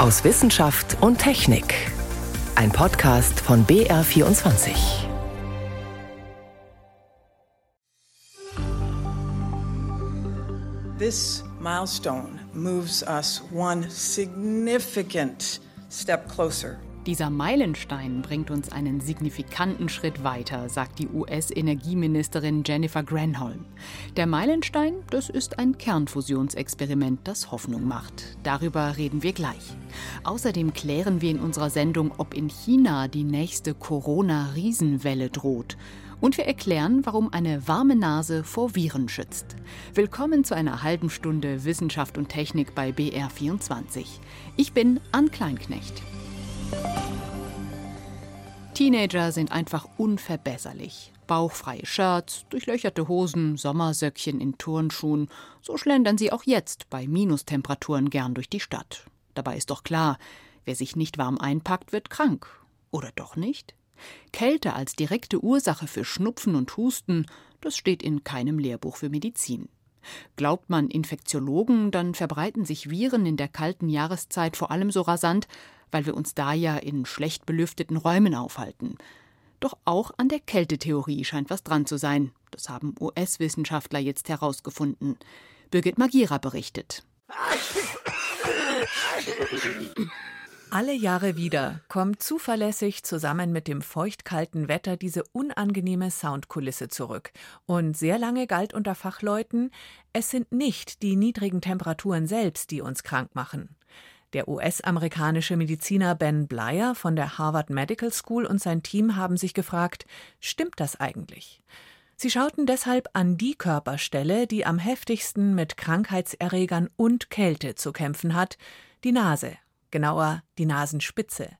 aus Wissenschaft und Technik. Ein Podcast von BR24. This milestone moves us one significant step closer dieser Meilenstein bringt uns einen signifikanten Schritt weiter, sagt die US-Energieministerin Jennifer Granholm. Der Meilenstein, das ist ein Kernfusionsexperiment, das Hoffnung macht. Darüber reden wir gleich. Außerdem klären wir in unserer Sendung, ob in China die nächste Corona-Riesenwelle droht. Und wir erklären, warum eine warme Nase vor Viren schützt. Willkommen zu einer halben Stunde Wissenschaft und Technik bei BR24. Ich bin Ann Kleinknecht. Teenager sind einfach unverbesserlich. Bauchfreie Shirts, durchlöcherte Hosen, Sommersöckchen in Turnschuhen, so schlendern sie auch jetzt bei Minustemperaturen gern durch die Stadt. Dabei ist doch klar, wer sich nicht warm einpackt, wird krank. Oder doch nicht? Kälte als direkte Ursache für Schnupfen und Husten, das steht in keinem Lehrbuch für Medizin. Glaubt man Infektiologen, dann verbreiten sich Viren in der kalten Jahreszeit vor allem so rasant, weil wir uns da ja in schlecht belüfteten Räumen aufhalten. Doch auch an der Kältetheorie scheint was dran zu sein. Das haben US-Wissenschaftler jetzt herausgefunden. Birgit Magira berichtet. Alle Jahre wieder kommt zuverlässig zusammen mit dem feuchtkalten Wetter diese unangenehme Soundkulisse zurück. Und sehr lange galt unter Fachleuten, es sind nicht die niedrigen Temperaturen selbst, die uns krank machen. Der US-amerikanische Mediziner Ben Blyer von der Harvard Medical School und sein Team haben sich gefragt, stimmt das eigentlich? Sie schauten deshalb an die Körperstelle, die am heftigsten mit Krankheitserregern und Kälte zu kämpfen hat, die Nase, genauer die Nasenspitze.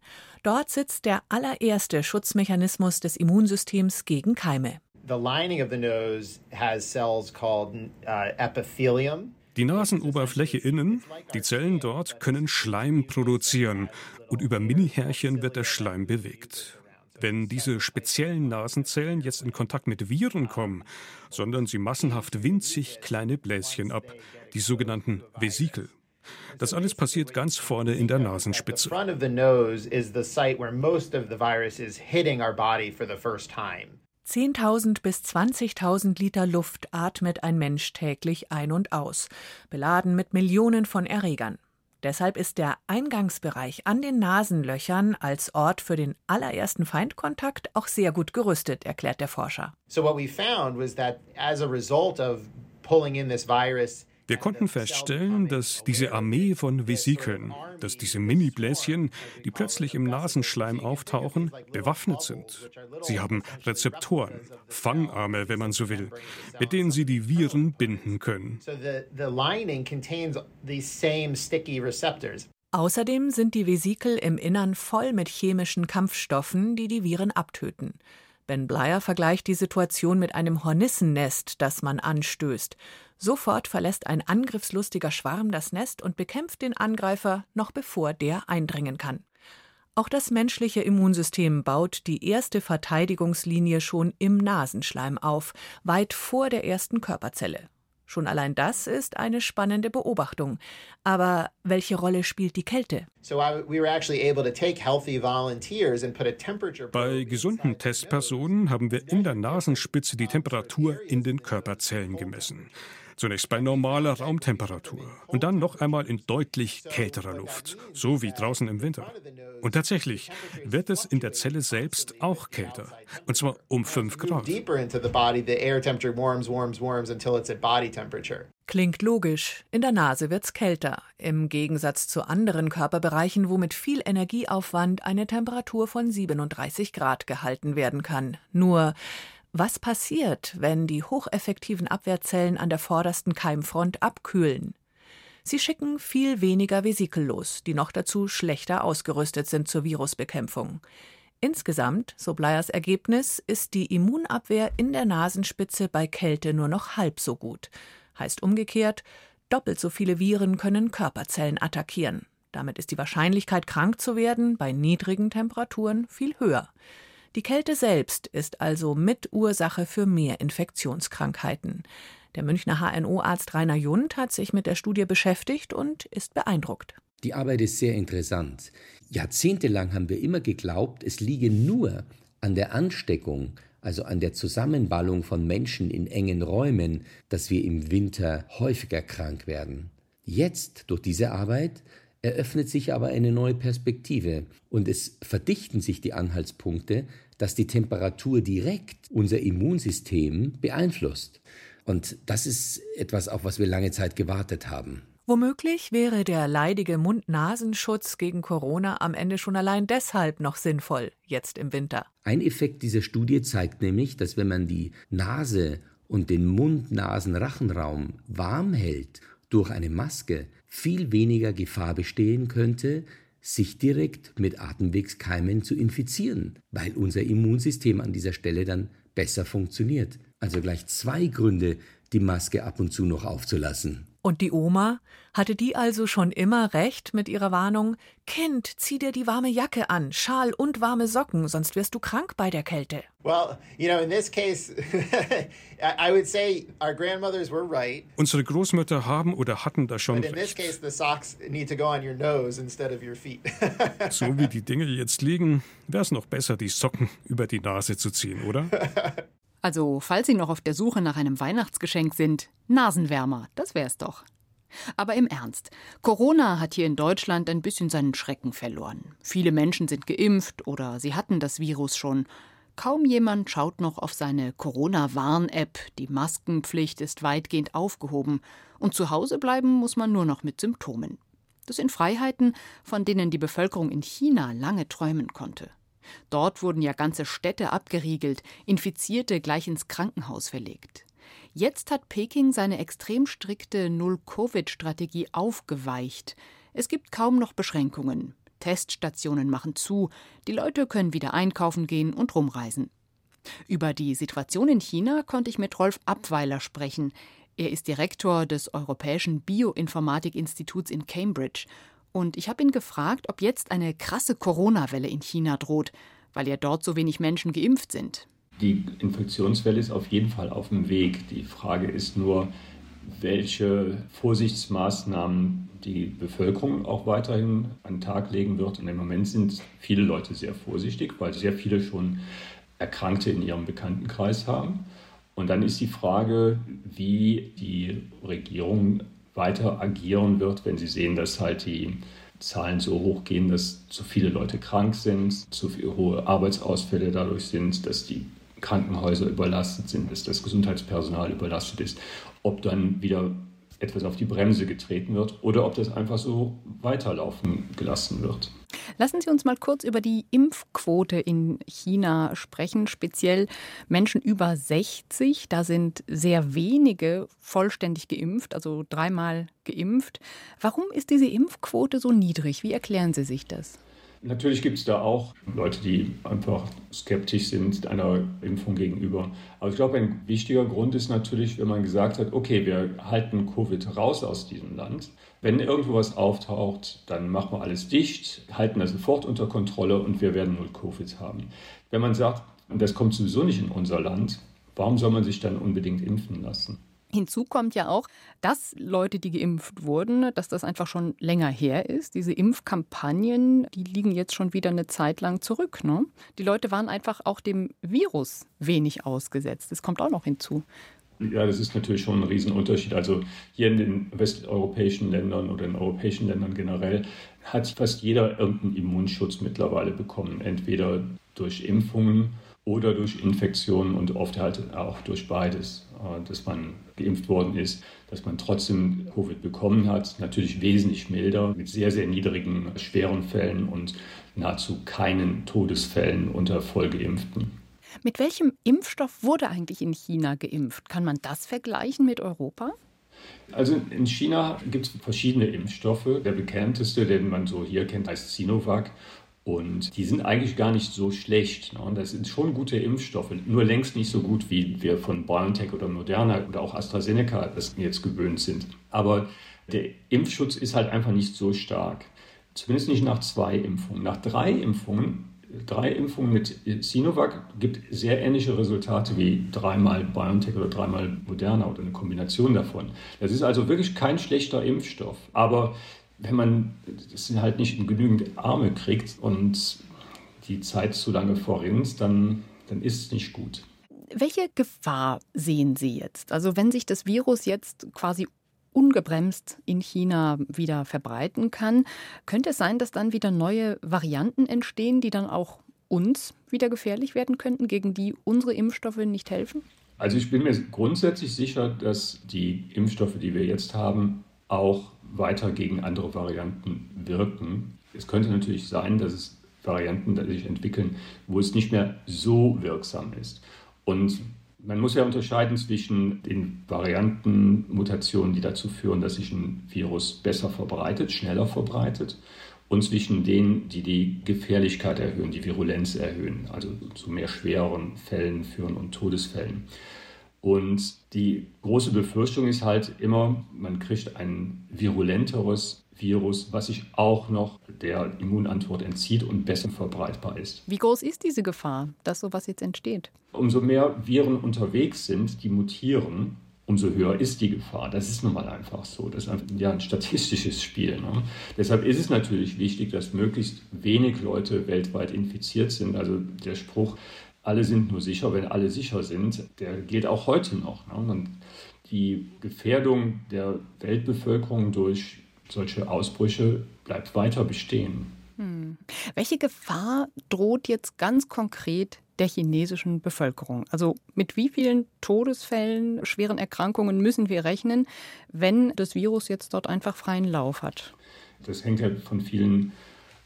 Dort sitzt der allererste Schutzmechanismus des Immunsystems gegen Keime. The lining of the nose has cells called uh, epithelium. Die Nasenoberfläche innen, die Zellen dort können Schleim produzieren und über Mini-Härchen wird der Schleim bewegt. Wenn diese speziellen Nasenzellen jetzt in Kontakt mit Viren kommen, sondern sie massenhaft winzig kleine Bläschen ab, die sogenannten Vesikel. Das alles passiert ganz vorne in der Nasenspitze. 10.000 bis 20.000 Liter Luft atmet ein Mensch täglich ein und aus, beladen mit Millionen von Erregern. Deshalb ist der Eingangsbereich an den Nasenlöchern als Ort für den allerersten Feindkontakt auch sehr gut gerüstet, erklärt der Forscher. So what we found was that as a result of pulling in this virus wir konnten feststellen, dass diese Armee von Vesikeln, dass diese Mini-Bläschen, die plötzlich im Nasenschleim auftauchen, bewaffnet sind. Sie haben Rezeptoren, Fangarme, wenn man so will, mit denen sie die Viren binden können. Außerdem sind die Vesikel im Innern voll mit chemischen Kampfstoffen, die die Viren abtöten. Ben Bleier vergleicht die Situation mit einem Hornissennest, das man anstößt. Sofort verlässt ein angriffslustiger Schwarm das Nest und bekämpft den Angreifer, noch bevor der eindringen kann. Auch das menschliche Immunsystem baut die erste Verteidigungslinie schon im Nasenschleim auf, weit vor der ersten Körperzelle. Schon allein das ist eine spannende Beobachtung. Aber welche Rolle spielt die Kälte? Bei gesunden Testpersonen haben wir in der Nasenspitze die Temperatur in den Körperzellen gemessen. Zunächst bei normaler Raumtemperatur und dann noch einmal in deutlich kälterer Luft, so wie draußen im Winter. Und tatsächlich wird es in der Zelle selbst auch kälter, und zwar um 5 Grad. Klingt logisch. In der Nase wird's kälter. Im Gegensatz zu anderen Körperbereichen, wo mit viel Energieaufwand eine Temperatur von 37 Grad gehalten werden kann. Nur was passiert, wenn die hocheffektiven Abwehrzellen an der vordersten Keimfront abkühlen? Sie schicken viel weniger Vesikel los, die noch dazu schlechter ausgerüstet sind zur Virusbekämpfung. Insgesamt, so Bleiers Ergebnis, ist die Immunabwehr in der Nasenspitze bei Kälte nur noch halb so gut. Heißt umgekehrt, doppelt so viele Viren können Körperzellen attackieren. Damit ist die Wahrscheinlichkeit, krank zu werden, bei niedrigen Temperaturen viel höher. Die Kälte selbst ist also Mitursache für mehr Infektionskrankheiten. Der Münchner HNO-Arzt Rainer Jund hat sich mit der Studie beschäftigt und ist beeindruckt. Die Arbeit ist sehr interessant. Jahrzehntelang haben wir immer geglaubt, es liege nur an der Ansteckung, also an der Zusammenballung von Menschen in engen Räumen, dass wir im Winter häufiger krank werden. Jetzt, durch diese Arbeit, eröffnet sich aber eine neue Perspektive und es verdichten sich die Anhaltspunkte, dass die Temperatur direkt unser Immunsystem beeinflusst. Und das ist etwas, auf was wir lange Zeit gewartet haben. Womöglich wäre der leidige Mund-Nasenschutz gegen Corona am Ende schon allein deshalb noch sinnvoll, jetzt im Winter. Ein Effekt dieser Studie zeigt nämlich, dass wenn man die Nase und den Mund-Nasen-Rachenraum warm hält durch eine Maske, viel weniger Gefahr bestehen könnte, sich direkt mit Atemwegskeimen zu infizieren, weil unser Immunsystem an dieser Stelle dann besser funktioniert. Also gleich zwei Gründe, die Maske ab und zu noch aufzulassen. Und die Oma? Hatte die also schon immer recht mit ihrer Warnung? Kind, zieh dir die warme Jacke an, Schal und warme Socken, sonst wirst du krank bei der Kälte. Well, you know, in this case, I would say our grandmothers were right. Unsere Großmütter haben oder hatten da schon But in this case, the socks need to go on your nose instead of your feet. so wie die Dinge jetzt liegen, wäre es noch besser, die Socken über die Nase zu ziehen, oder? Also, falls Sie noch auf der Suche nach einem Weihnachtsgeschenk sind, Nasenwärmer, das wär's doch. Aber im Ernst, Corona hat hier in Deutschland ein bisschen seinen Schrecken verloren. Viele Menschen sind geimpft oder sie hatten das Virus schon. Kaum jemand schaut noch auf seine Corona-Warn-App, die Maskenpflicht ist weitgehend aufgehoben und zu Hause bleiben muss man nur noch mit Symptomen. Das sind Freiheiten, von denen die Bevölkerung in China lange träumen konnte. Dort wurden ja ganze Städte abgeriegelt, Infizierte gleich ins Krankenhaus verlegt. Jetzt hat Peking seine extrem strikte Null-Covid-Strategie aufgeweicht. Es gibt kaum noch Beschränkungen. Teststationen machen zu, die Leute können wieder einkaufen gehen und rumreisen. Über die Situation in China konnte ich mit Rolf Abweiler sprechen. Er ist Direktor des Europäischen Bioinformatik-Instituts in Cambridge und ich habe ihn gefragt, ob jetzt eine krasse Corona-Welle in China droht, weil ja dort so wenig Menschen geimpft sind. Die Infektionswelle ist auf jeden Fall auf dem Weg. Die Frage ist nur, welche Vorsichtsmaßnahmen die Bevölkerung auch weiterhin an den Tag legen wird. Und im Moment sind viele Leute sehr vorsichtig, weil sehr viele schon Erkrankte in ihrem Bekanntenkreis haben. Und dann ist die Frage, wie die Regierung weiter agieren wird, wenn sie sehen, dass halt die Zahlen so hoch gehen, dass zu viele Leute krank sind, zu viele hohe Arbeitsausfälle dadurch sind, dass die Krankenhäuser überlastet sind, dass das Gesundheitspersonal überlastet ist, ob dann wieder etwas auf die Bremse getreten wird oder ob das einfach so weiterlaufen gelassen wird. Lassen Sie uns mal kurz über die Impfquote in China sprechen, speziell Menschen über 60. Da sind sehr wenige vollständig geimpft, also dreimal geimpft. Warum ist diese Impfquote so niedrig? Wie erklären Sie sich das? Natürlich gibt es da auch Leute, die einfach skeptisch sind einer Impfung gegenüber. Aber ich glaube, ein wichtiger Grund ist natürlich, wenn man gesagt hat, okay, wir halten Covid raus aus diesem Land. Wenn irgendwo was auftaucht, dann machen wir alles dicht, halten das sofort unter Kontrolle und wir werden null Covid haben. Wenn man sagt, das kommt sowieso nicht in unser Land, warum soll man sich dann unbedingt impfen lassen? Hinzu kommt ja auch, dass Leute, die geimpft wurden, dass das einfach schon länger her ist. Diese Impfkampagnen, die liegen jetzt schon wieder eine Zeit lang zurück. Ne? Die Leute waren einfach auch dem Virus wenig ausgesetzt. Das kommt auch noch hinzu. Ja, das ist natürlich schon ein Riesenunterschied. Also hier in den westeuropäischen Ländern oder in europäischen Ländern generell hat fast jeder irgendeinen Immunschutz mittlerweile bekommen. Entweder durch Impfungen oder durch Infektionen und oft halt auch durch beides, äh, dass man geimpft worden ist, dass man trotzdem Covid bekommen hat. Natürlich wesentlich milder, mit sehr, sehr niedrigen schweren Fällen und nahezu keinen Todesfällen unter Vollgeimpften. Mit welchem Impfstoff wurde eigentlich in China geimpft? Kann man das vergleichen mit Europa? Also in China gibt es verschiedene Impfstoffe. Der bekannteste, den man so hier kennt, heißt Sinovac. Und die sind eigentlich gar nicht so schlecht. Ne? Das sind schon gute Impfstoffe, nur längst nicht so gut, wie wir von BioNTech oder Moderna oder auch AstraZeneca das jetzt gewöhnt sind. Aber der Impfschutz ist halt einfach nicht so stark. Zumindest nicht nach zwei Impfungen. Nach drei Impfungen, drei Impfungen mit Sinovac gibt sehr ähnliche Resultate wie dreimal BioNTech oder dreimal Moderna oder eine Kombination davon. Das ist also wirklich kein schlechter Impfstoff. Aber wenn man es halt nicht in genügend Arme kriegt und die Zeit zu lange verrinnt, dann, dann ist es nicht gut. Welche Gefahr sehen Sie jetzt? Also wenn sich das Virus jetzt quasi ungebremst in China wieder verbreiten kann, könnte es sein, dass dann wieder neue Varianten entstehen, die dann auch uns wieder gefährlich werden könnten, gegen die unsere Impfstoffe nicht helfen? Also ich bin mir grundsätzlich sicher, dass die Impfstoffe, die wir jetzt haben, auch weiter gegen andere Varianten wirken. Es könnte natürlich sein, dass es Varianten sich entwickeln, wo es nicht mehr so wirksam ist. Und man muss ja unterscheiden zwischen den Varianten, Mutationen, die dazu führen, dass sich ein Virus besser verbreitet, schneller verbreitet, und zwischen denen, die die Gefährlichkeit erhöhen, die Virulenz erhöhen, also zu mehr schweren Fällen führen und Todesfällen. Und die große Befürchtung ist halt immer, man kriegt ein virulenteres Virus, was sich auch noch der Immunantwort entzieht und besser verbreitbar ist. Wie groß ist diese Gefahr, dass sowas jetzt entsteht? Umso mehr Viren unterwegs sind, die mutieren, umso höher ist die Gefahr. Das ist nun mal einfach so. Das ist ja ein statistisches Spiel. Ne? Deshalb ist es natürlich wichtig, dass möglichst wenig Leute weltweit infiziert sind. Also der Spruch, alle sind nur sicher, wenn alle sicher sind, der gilt auch heute noch. Ne? Und die Gefährdung der Weltbevölkerung durch solche Ausbrüche bleibt weiter bestehen. Hm. Welche Gefahr droht jetzt ganz konkret der chinesischen Bevölkerung? Also mit wie vielen Todesfällen, schweren Erkrankungen müssen wir rechnen, wenn das Virus jetzt dort einfach freien Lauf hat? Das hängt ja von vielen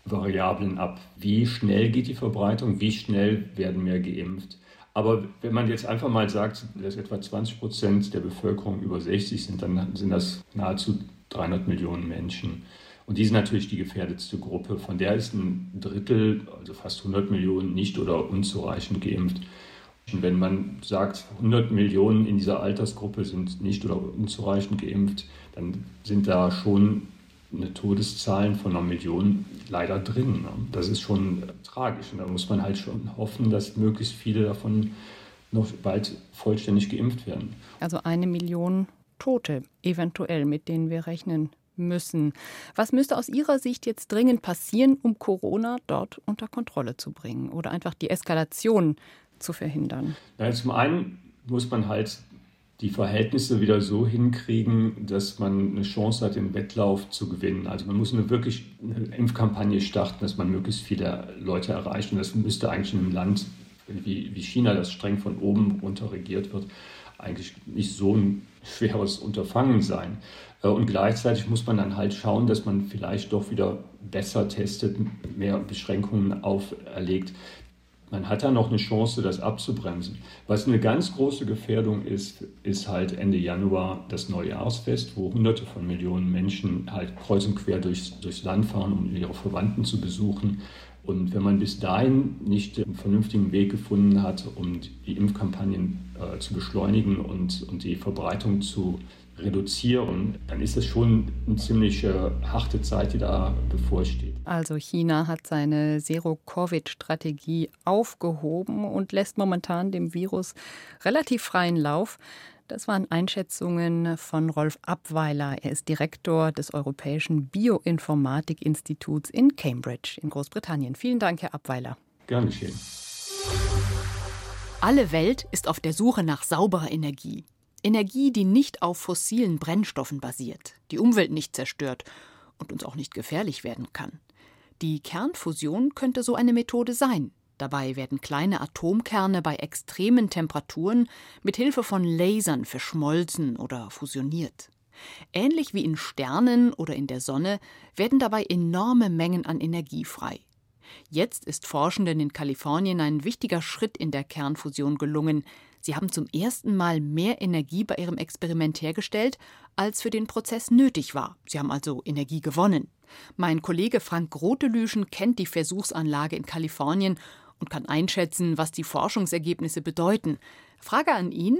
Variablen ab. Wie schnell geht die Verbreitung? Wie schnell werden mehr geimpft? Aber wenn man jetzt einfach mal sagt, dass etwa 20 Prozent der Bevölkerung über 60 sind, dann sind das nahezu 300 Millionen Menschen. Und die sind natürlich die gefährdetste Gruppe. Von der ist ein Drittel, also fast 100 Millionen, nicht oder unzureichend geimpft. Und wenn man sagt, 100 Millionen in dieser Altersgruppe sind nicht oder unzureichend geimpft, dann sind da schon eine Todeszahlen von einer Million leider drin. Ne? Das ist schon tragisch. Und da muss man halt schon hoffen, dass möglichst viele davon noch bald vollständig geimpft werden. Also eine Million Tote eventuell, mit denen wir rechnen müssen. Was müsste aus Ihrer Sicht jetzt dringend passieren, um Corona dort unter Kontrolle zu bringen oder einfach die Eskalation zu verhindern? Ja, zum einen muss man halt die Verhältnisse wieder so hinkriegen, dass man eine Chance hat, den Wettlauf zu gewinnen. Also man muss eine wirklich eine Impfkampagne starten, dass man möglichst viele Leute erreicht. Und das müsste eigentlich in einem Land wie, wie China, das streng von oben runter regiert wird, eigentlich nicht so ein schweres Unterfangen sein. Äh, und gleichzeitig muss man dann halt schauen, dass man vielleicht doch wieder besser testet, mehr Beschränkungen auferlegt, man hat da noch eine Chance, das abzubremsen. Was eine ganz große Gefährdung ist, ist halt Ende Januar das Neujahrsfest, wo Hunderte von Millionen Menschen halt kreuz und quer durchs, durchs Land fahren, um ihre Verwandten zu besuchen. Und wenn man bis dahin nicht einen vernünftigen Weg gefunden hat, um die Impfkampagnen äh, zu beschleunigen und, und die Verbreitung zu reduzieren, dann ist es schon eine ziemlich äh, harte Zeit, die da bevorsteht. Also China hat seine Zero-Covid-Strategie aufgehoben und lässt momentan dem Virus relativ freien Lauf. Das waren Einschätzungen von Rolf Abweiler. Er ist Direktor des Europäischen Bioinformatik-Instituts in Cambridge in Großbritannien. Vielen Dank, Herr Abweiler. Gern geschehen. Alle Welt ist auf der Suche nach sauberer Energie. Energie, die nicht auf fossilen Brennstoffen basiert, die Umwelt nicht zerstört und uns auch nicht gefährlich werden kann. Die Kernfusion könnte so eine Methode sein. Dabei werden kleine Atomkerne bei extremen Temperaturen mit Hilfe von Lasern verschmolzen oder fusioniert. Ähnlich wie in Sternen oder in der Sonne werden dabei enorme Mengen an Energie frei. Jetzt ist Forschenden in Kalifornien ein wichtiger Schritt in der Kernfusion gelungen. Sie haben zum ersten Mal mehr Energie bei ihrem Experiment hergestellt, als für den Prozess nötig war. Sie haben also Energie gewonnen. Mein Kollege Frank Grotelüschen kennt die Versuchsanlage in Kalifornien und kann einschätzen, was die Forschungsergebnisse bedeuten. Frage an ihn,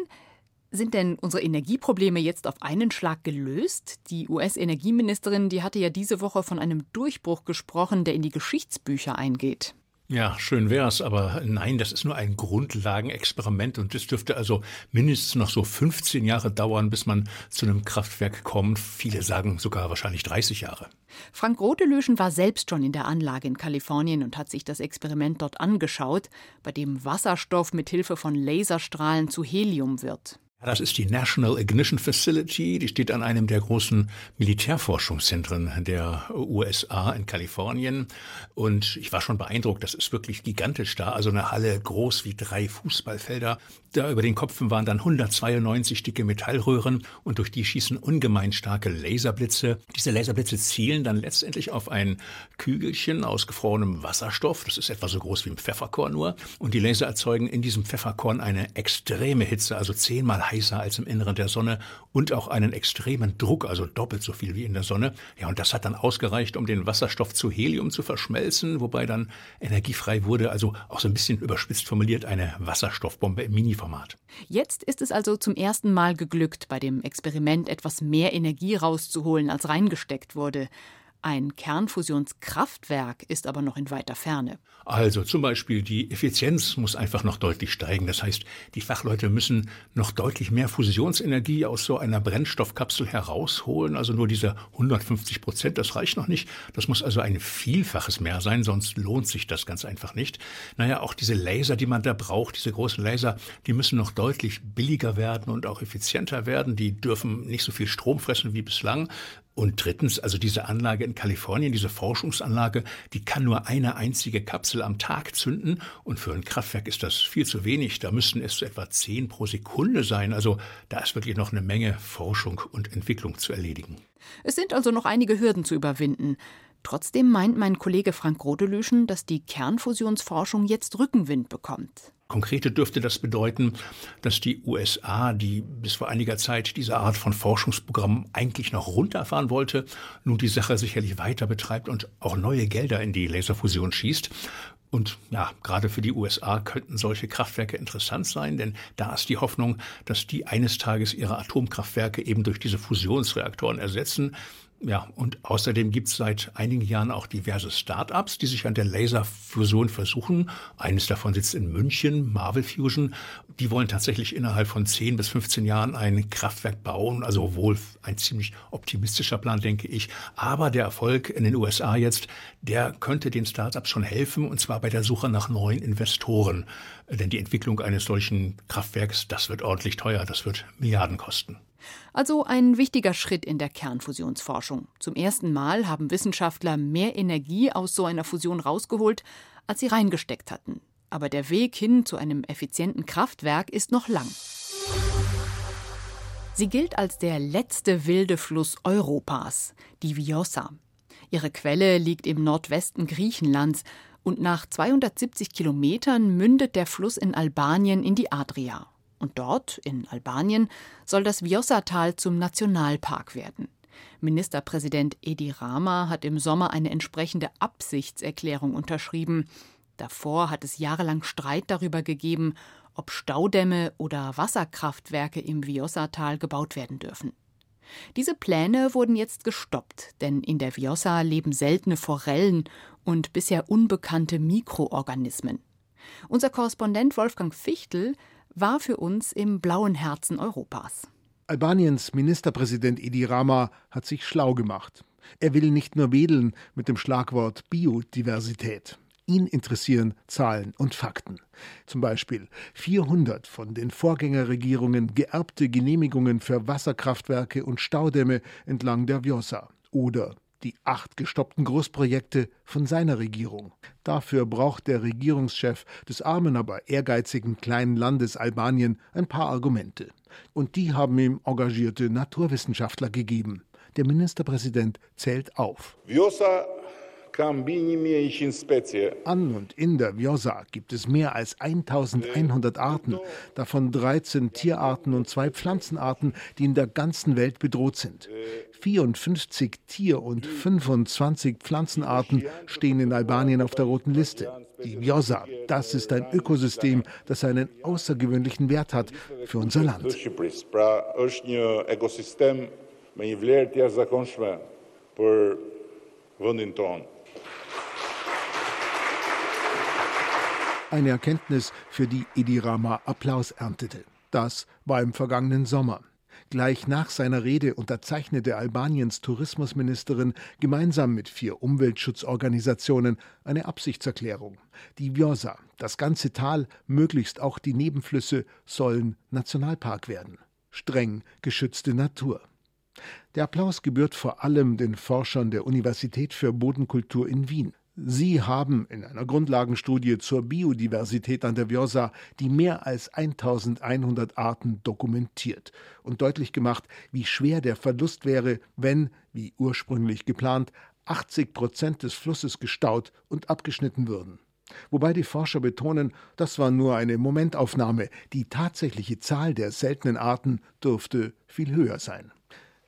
sind denn unsere Energieprobleme jetzt auf einen Schlag gelöst? Die US-Energieministerin, die hatte ja diese Woche von einem Durchbruch gesprochen, der in die Geschichtsbücher eingeht. Ja, schön wär's, aber nein, das ist nur ein Grundlagenexperiment und es dürfte also mindestens noch so 15 Jahre dauern, bis man zu einem Kraftwerk kommt. Viele sagen sogar wahrscheinlich 30 Jahre. Frank Rotelöschen war selbst schon in der Anlage in Kalifornien und hat sich das Experiment dort angeschaut, bei dem Wasserstoff mit Hilfe von Laserstrahlen zu Helium wird. Das ist die National Ignition Facility, die steht an einem der großen Militärforschungszentren der USA in Kalifornien. Und ich war schon beeindruckt, das ist wirklich gigantisch da. Also eine Halle groß wie drei Fußballfelder. Da über den Kopfen waren dann 192 dicke Metallröhren und durch die schießen ungemein starke Laserblitze. Diese Laserblitze zielen dann letztendlich auf ein Kügelchen aus gefrorenem Wasserstoff. Das ist etwa so groß wie ein Pfefferkorn nur. Und die Laser erzeugen in diesem Pfefferkorn eine extreme Hitze, also zehnmal heißer als im Inneren der Sonne und auch einen extremen Druck, also doppelt so viel wie in der Sonne. Ja, und das hat dann ausgereicht, um den Wasserstoff zu Helium zu verschmelzen, wobei dann energiefrei wurde, also auch so ein bisschen überspitzt formuliert eine Wasserstoffbombe im Mini-Format. Jetzt ist es also zum ersten Mal geglückt, bei dem Experiment etwas mehr Energie rauszuholen, als reingesteckt wurde. Ein Kernfusionskraftwerk ist aber noch in weiter Ferne. Also zum Beispiel die Effizienz muss einfach noch deutlich steigen. Das heißt, die Fachleute müssen noch deutlich mehr Fusionsenergie aus so einer Brennstoffkapsel herausholen. Also nur diese 150 Prozent, das reicht noch nicht. Das muss also ein Vielfaches mehr sein, sonst lohnt sich das ganz einfach nicht. Naja, auch diese Laser, die man da braucht, diese großen Laser, die müssen noch deutlich billiger werden und auch effizienter werden. Die dürfen nicht so viel Strom fressen wie bislang. Und drittens, also diese Anlage in Kalifornien, diese Forschungsanlage, die kann nur eine einzige Kapsel am Tag zünden. Und für ein Kraftwerk ist das viel zu wenig. Da müssten es so etwa zehn pro Sekunde sein. Also da ist wirklich noch eine Menge Forschung und Entwicklung zu erledigen. Es sind also noch einige Hürden zu überwinden. Trotzdem meint mein Kollege Frank Rodelüschen, dass die Kernfusionsforschung jetzt Rückenwind bekommt. Konkrete dürfte das bedeuten, dass die USA, die bis vor einiger Zeit diese Art von Forschungsprogramm eigentlich noch runterfahren wollte, nun die Sache sicherlich weiter betreibt und auch neue Gelder in die Laserfusion schießt. Und ja, gerade für die USA könnten solche Kraftwerke interessant sein, denn da ist die Hoffnung, dass die eines Tages ihre Atomkraftwerke eben durch diese Fusionsreaktoren ersetzen. Ja, und außerdem gibt es seit einigen Jahren auch diverse Start-ups, die sich an der Laserfusion versuchen. Eines davon sitzt in München, Marvel Fusion. Die wollen tatsächlich innerhalb von 10 bis 15 Jahren ein Kraftwerk bauen. Also wohl ein ziemlich optimistischer Plan, denke ich. Aber der Erfolg in den USA jetzt, der könnte den Start-ups schon helfen, und zwar bei der Suche nach neuen Investoren. Denn die Entwicklung eines solchen Kraftwerks, das wird ordentlich teuer. Das wird Milliarden kosten. Also ein wichtiger Schritt in der Kernfusionsforschung. Zum ersten Mal haben Wissenschaftler mehr Energie aus so einer Fusion rausgeholt, als sie reingesteckt hatten. Aber der Weg hin zu einem effizienten Kraftwerk ist noch lang. Sie gilt als der letzte wilde Fluss Europas, die Vjosa. Ihre Quelle liegt im Nordwesten Griechenlands und nach 270 Kilometern mündet der Fluss in Albanien in die Adria. Und dort, in Albanien, soll das Vjosa-Tal zum Nationalpark werden. Ministerpräsident Edi Rama hat im Sommer eine entsprechende Absichtserklärung unterschrieben. Davor hat es jahrelang Streit darüber gegeben, ob Staudämme oder Wasserkraftwerke im Vjosa-Tal gebaut werden dürfen. Diese Pläne wurden jetzt gestoppt, denn in der Vjosa leben seltene Forellen und bisher unbekannte Mikroorganismen. Unser Korrespondent Wolfgang Fichtel war für uns im blauen Herzen Europas. Albaniens Ministerpräsident Edi Rama hat sich schlau gemacht. Er will nicht nur wedeln mit dem Schlagwort Biodiversität. Ihn interessieren Zahlen und Fakten. Zum Beispiel 400 von den Vorgängerregierungen geerbte Genehmigungen für Wasserkraftwerke und Staudämme entlang der Vjosa oder die acht gestoppten Großprojekte von seiner Regierung. Dafür braucht der Regierungschef des armen, aber ehrgeizigen kleinen Landes Albanien ein paar Argumente. Und die haben ihm engagierte Naturwissenschaftler gegeben. Der Ministerpräsident zählt auf. Vjosa an und in der Vjosa gibt es mehr als 1100 Arten, davon 13 Tierarten und zwei Pflanzenarten, die in der ganzen Welt bedroht sind. 54 Tier- und 25 Pflanzenarten stehen in Albanien auf der roten Liste. Die Vjosa, das ist ein Ökosystem, das einen außergewöhnlichen Wert hat für unser Land. me një vlerë të jashtëzakonshme për vendin tonë. Eine Erkenntnis, für die Edi Rama Applaus erntete. Das war im vergangenen Sommer. Gleich nach seiner Rede unterzeichnete Albaniens Tourismusministerin gemeinsam mit vier Umweltschutzorganisationen eine Absichtserklärung. Die Vjosa, das ganze Tal, möglichst auch die Nebenflüsse, sollen Nationalpark werden. Streng geschützte Natur. Der Applaus gebührt vor allem den Forschern der Universität für Bodenkultur in Wien. Sie haben in einer Grundlagenstudie zur Biodiversität an der Vjosa die mehr als 1100 Arten dokumentiert und deutlich gemacht, wie schwer der Verlust wäre, wenn, wie ursprünglich geplant, 80 Prozent des Flusses gestaut und abgeschnitten würden. Wobei die Forscher betonen, das war nur eine Momentaufnahme, die tatsächliche Zahl der seltenen Arten dürfte viel höher sein.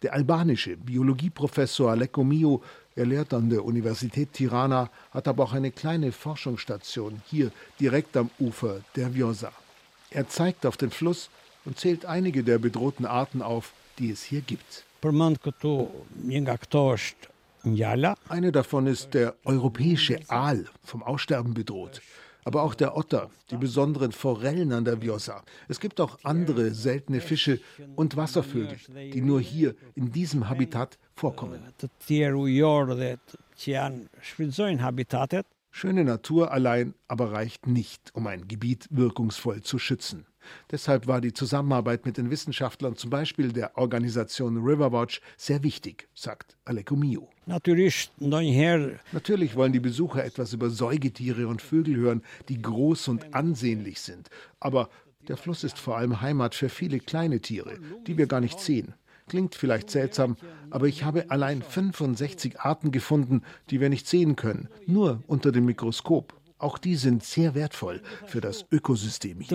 Der albanische Biologieprofessor Aleko Mio er lehrt an der Universität Tirana, hat aber auch eine kleine Forschungsstation hier direkt am Ufer der Vjosa. Er zeigt auf den Fluss und zählt einige der bedrohten Arten auf, die es hier gibt. Eine davon ist der europäische Aal, vom Aussterben bedroht aber auch der Otter, die besonderen Forellen an der Vjosa. Es gibt auch andere seltene Fische und Wasservögel, die nur hier in diesem Habitat vorkommen. Schöne Natur allein aber reicht nicht, um ein Gebiet wirkungsvoll zu schützen. Deshalb war die Zusammenarbeit mit den Wissenschaftlern, zum Beispiel der Organisation Riverwatch, sehr wichtig, sagt Aleko Mio. Natürlich wollen die Besucher etwas über Säugetiere und Vögel hören, die groß und ansehnlich sind. Aber der Fluss ist vor allem Heimat für viele kleine Tiere, die wir gar nicht sehen. Klingt vielleicht seltsam, aber ich habe allein 65 Arten gefunden, die wir nicht sehen können, nur unter dem Mikroskop. Auch die sind sehr wertvoll für das Ökosystem hier.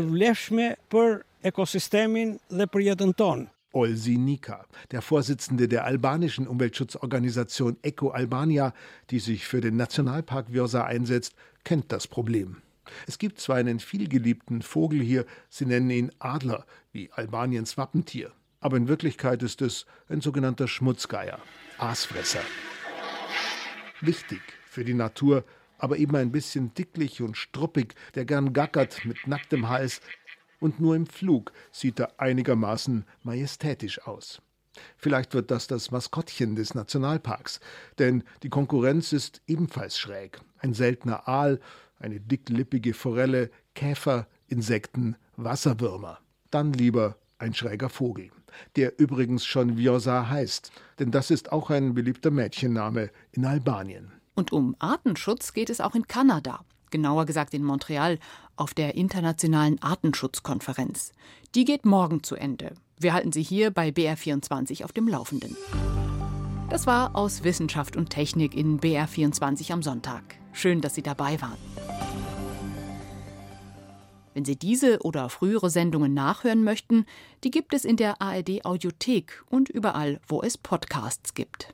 Olsi Nika, der Vorsitzende der albanischen Umweltschutzorganisation Eco Albania, die sich für den Nationalpark Vjosa einsetzt, kennt das Problem. Es gibt zwar einen vielgeliebten Vogel hier, sie nennen ihn Adler, wie Albaniens Wappentier, aber in Wirklichkeit ist es ein sogenannter Schmutzgeier, Aasfresser. Wichtig für die Natur aber eben ein bisschen dicklich und struppig, der gern gackert mit nacktem Hals, und nur im Flug sieht er einigermaßen majestätisch aus. Vielleicht wird das das Maskottchen des Nationalparks, denn die Konkurrenz ist ebenfalls schräg. Ein seltener Aal, eine dicklippige Forelle, Käfer, Insekten, Wasserwürmer. Dann lieber ein schräger Vogel, der übrigens schon Vjosa heißt, denn das ist auch ein beliebter Mädchenname in Albanien. Und um Artenschutz geht es auch in Kanada, genauer gesagt in Montreal, auf der Internationalen Artenschutzkonferenz. Die geht morgen zu Ende. Wir halten Sie hier bei BR24 auf dem Laufenden. Das war aus Wissenschaft und Technik in BR24 am Sonntag. Schön, dass Sie dabei waren. Wenn Sie diese oder frühere Sendungen nachhören möchten, die gibt es in der ARD Audiothek und überall, wo es Podcasts gibt.